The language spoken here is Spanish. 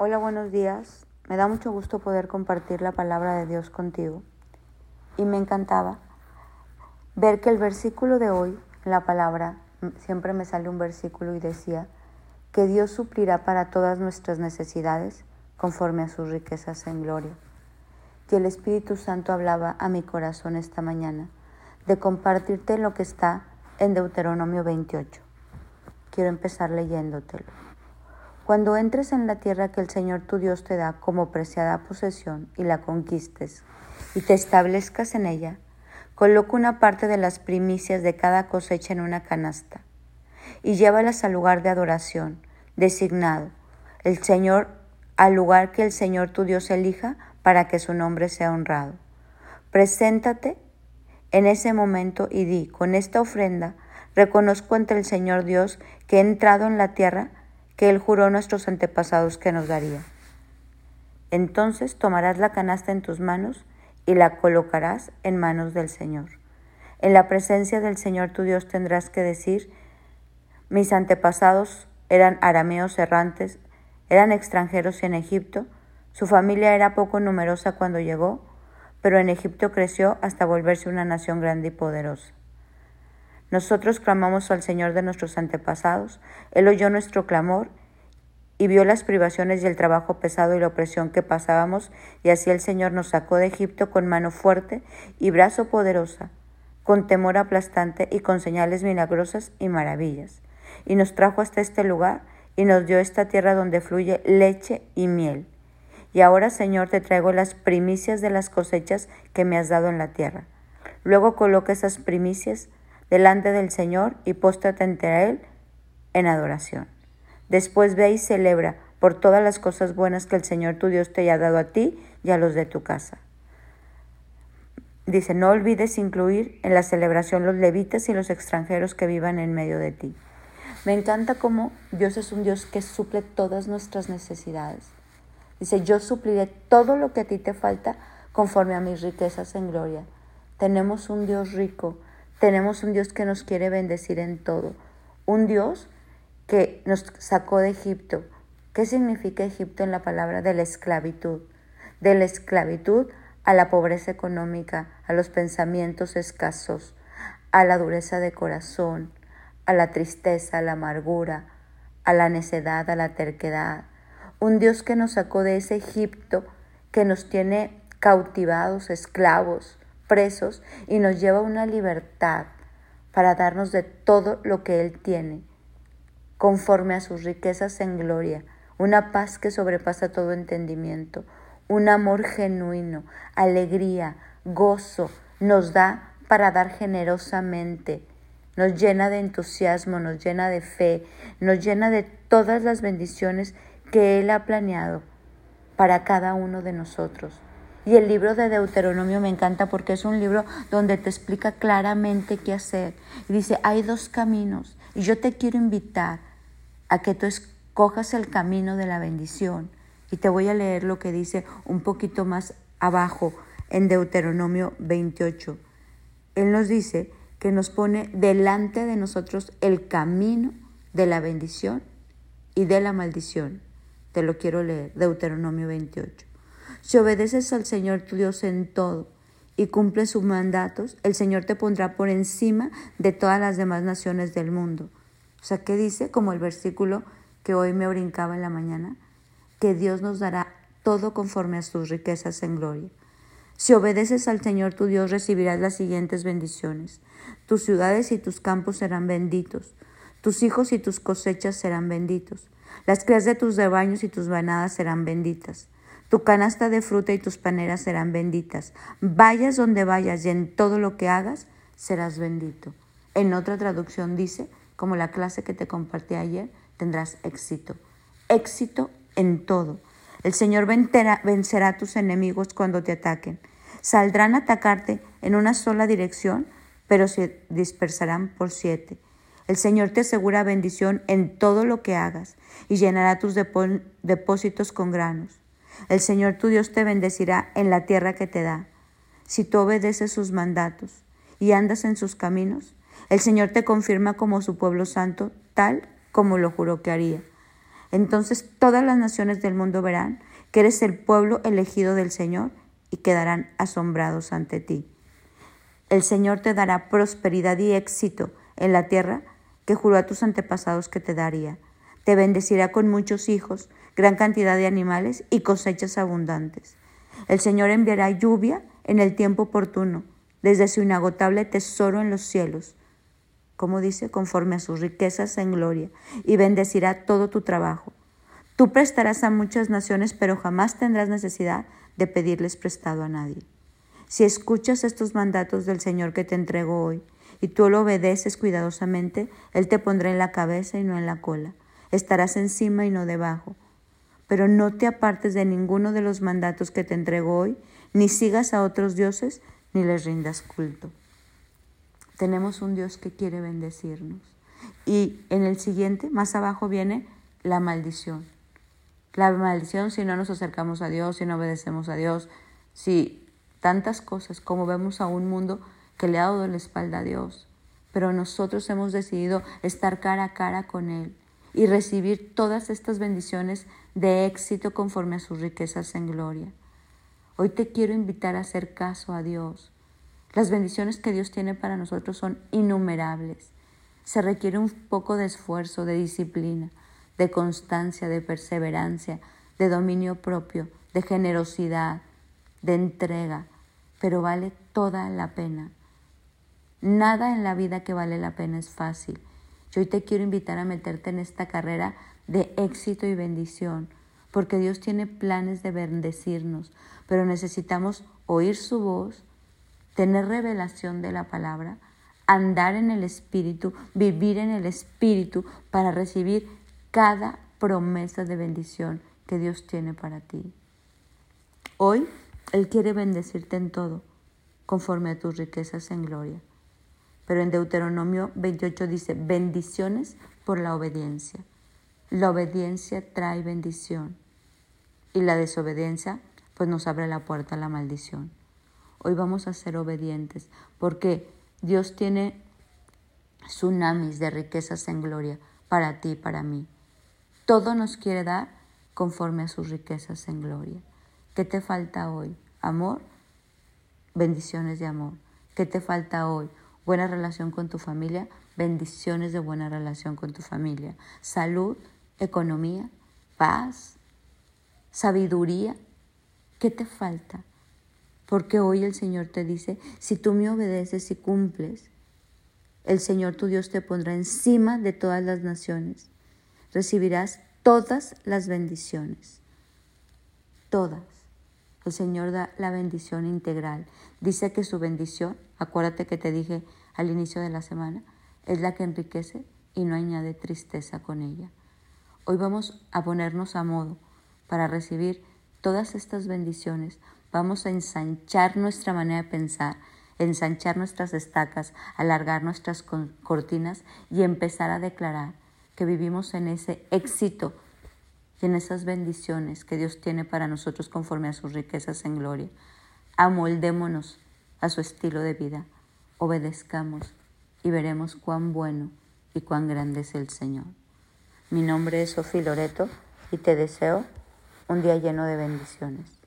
Hola, buenos días. Me da mucho gusto poder compartir la palabra de Dios contigo. Y me encantaba ver que el versículo de hoy, la palabra, siempre me sale un versículo y decía que Dios suplirá para todas nuestras necesidades conforme a sus riquezas en gloria. Y el Espíritu Santo hablaba a mi corazón esta mañana de compartirte lo que está en Deuteronomio 28. Quiero empezar leyéndotelo. Cuando entres en la tierra que el Señor tu Dios te da como preciada posesión y la conquistes y te establezcas en ella, coloca una parte de las primicias de cada cosecha en una canasta y llévalas al lugar de adoración designado, el Señor al lugar que el Señor tu Dios elija para que su nombre sea honrado. Preséntate en ese momento y di, con esta ofrenda, reconozco ante el Señor Dios que he entrado en la tierra que Él juró a nuestros antepasados que nos daría. Entonces tomarás la canasta en tus manos y la colocarás en manos del Señor. En la presencia del Señor tu Dios tendrás que decir, mis antepasados eran arameos errantes, eran extranjeros en Egipto, su familia era poco numerosa cuando llegó, pero en Egipto creció hasta volverse una nación grande y poderosa. Nosotros clamamos al Señor de nuestros antepasados, Él oyó nuestro clamor y vio las privaciones y el trabajo pesado y la opresión que pasábamos, y así el Señor nos sacó de Egipto con mano fuerte y brazo poderosa, con temor aplastante y con señales milagrosas y maravillas, y nos trajo hasta este lugar y nos dio esta tierra donde fluye leche y miel. Y ahora, Señor, te traigo las primicias de las cosechas que me has dado en la tierra. Luego coloca esas primicias delante del Señor y póstrate ante Él en adoración. Después ve y celebra por todas las cosas buenas que el Señor tu Dios te haya dado a ti y a los de tu casa. Dice, no olvides incluir en la celebración los levitas y los extranjeros que vivan en medio de ti. Me encanta cómo Dios es un Dios que suple todas nuestras necesidades. Dice, yo supliré todo lo que a ti te falta conforme a mis riquezas en gloria. Tenemos un Dios rico, tenemos un Dios que nos quiere bendecir en todo. Un Dios que nos sacó de Egipto. ¿Qué significa Egipto en la palabra de la esclavitud? De la esclavitud a la pobreza económica, a los pensamientos escasos, a la dureza de corazón, a la tristeza, a la amargura, a la necedad, a la terquedad. Un Dios que nos sacó de ese Egipto que nos tiene cautivados, esclavos, presos y nos lleva a una libertad para darnos de todo lo que Él tiene, conforme a sus riquezas en gloria, una paz que sobrepasa todo entendimiento, un amor genuino, alegría, gozo, nos da para dar generosamente, nos llena de entusiasmo, nos llena de fe, nos llena de todas las bendiciones que Él ha planeado para cada uno de nosotros. Y el libro de Deuteronomio me encanta porque es un libro donde te explica claramente qué hacer. Y dice, hay dos caminos. Y yo te quiero invitar a que tú escojas el camino de la bendición. Y te voy a leer lo que dice un poquito más abajo en Deuteronomio 28. Él nos dice que nos pone delante de nosotros el camino de la bendición y de la maldición. Te lo quiero leer, Deuteronomio 28. Si obedeces al Señor tu Dios en todo y cumples sus mandatos, el Señor te pondrá por encima de todas las demás naciones del mundo. O sea, ¿qué dice? Como el versículo que hoy me brincaba en la mañana, que Dios nos dará todo conforme a sus riquezas en gloria. Si obedeces al Señor tu Dios recibirás las siguientes bendiciones. Tus ciudades y tus campos serán benditos. Tus hijos y tus cosechas serán benditos. Las crías de tus rebaños y tus banadas serán benditas. Tu canasta de fruta y tus paneras serán benditas. Vayas donde vayas y en todo lo que hagas serás bendito. En otra traducción dice, como la clase que te compartí ayer, tendrás éxito. Éxito en todo. El Señor vencerá a tus enemigos cuando te ataquen. Saldrán a atacarte en una sola dirección, pero se dispersarán por siete. El Señor te asegura bendición en todo lo que hagas y llenará tus depósitos con granos. El Señor tu Dios te bendecirá en la tierra que te da. Si tú obedeces sus mandatos y andas en sus caminos, el Señor te confirma como su pueblo santo, tal como lo juró que haría. Entonces todas las naciones del mundo verán que eres el pueblo elegido del Señor y quedarán asombrados ante ti. El Señor te dará prosperidad y éxito en la tierra que juró a tus antepasados que te daría. Te bendecirá con muchos hijos, gran cantidad de animales y cosechas abundantes. El Señor enviará lluvia en el tiempo oportuno, desde su inagotable tesoro en los cielos, como dice, conforme a sus riquezas en gloria, y bendecirá todo tu trabajo. Tú prestarás a muchas naciones, pero jamás tendrás necesidad de pedirles prestado a nadie. Si escuchas estos mandatos del Señor que te entrego hoy, y tú lo obedeces cuidadosamente, Él te pondrá en la cabeza y no en la cola. Estarás encima y no debajo pero no te apartes de ninguno de los mandatos que te entrego hoy, ni sigas a otros dioses, ni les rindas culto. Tenemos un Dios que quiere bendecirnos. Y en el siguiente, más abajo viene la maldición. La maldición si no nos acercamos a Dios, si no obedecemos a Dios, si tantas cosas como vemos a un mundo que le ha dado la espalda a Dios. Pero nosotros hemos decidido estar cara a cara con Él y recibir todas estas bendiciones de éxito conforme a sus riquezas en gloria. Hoy te quiero invitar a hacer caso a Dios. Las bendiciones que Dios tiene para nosotros son innumerables. Se requiere un poco de esfuerzo, de disciplina, de constancia, de perseverancia, de dominio propio, de generosidad, de entrega, pero vale toda la pena. Nada en la vida que vale la pena es fácil. Yo hoy te quiero invitar a meterte en esta carrera de éxito y bendición, porque Dios tiene planes de bendecirnos, pero necesitamos oír su voz, tener revelación de la palabra, andar en el Espíritu, vivir en el Espíritu para recibir cada promesa de bendición que Dios tiene para ti. Hoy Él quiere bendecirte en todo, conforme a tus riquezas en gloria. Pero en Deuteronomio 28 dice, bendiciones por la obediencia. La obediencia trae bendición y la desobediencia pues nos abre la puerta a la maldición. Hoy vamos a ser obedientes porque Dios tiene tsunamis de riquezas en gloria para ti y para mí. Todo nos quiere dar conforme a sus riquezas en gloria. ¿Qué te falta hoy? Amor, bendiciones de amor. ¿Qué te falta hoy? Buena relación con tu familia, bendiciones de buena relación con tu familia, salud, economía, paz, sabiduría. ¿Qué te falta? Porque hoy el Señor te dice, si tú me obedeces y cumples, el Señor tu Dios te pondrá encima de todas las naciones. Recibirás todas las bendiciones. Todas. El Señor da la bendición integral. Dice que su bendición, acuérdate que te dije al inicio de la semana, es la que enriquece y no añade tristeza con ella. Hoy vamos a ponernos a modo para recibir todas estas bendiciones. Vamos a ensanchar nuestra manera de pensar, ensanchar nuestras estacas, alargar nuestras cortinas y empezar a declarar que vivimos en ese éxito y en esas bendiciones que Dios tiene para nosotros conforme a sus riquezas en gloria. Amoldémonos a su estilo de vida obedezcamos y veremos cuán bueno y cuán grande es el Señor. Mi nombre es Sofía Loreto y te deseo un día lleno de bendiciones.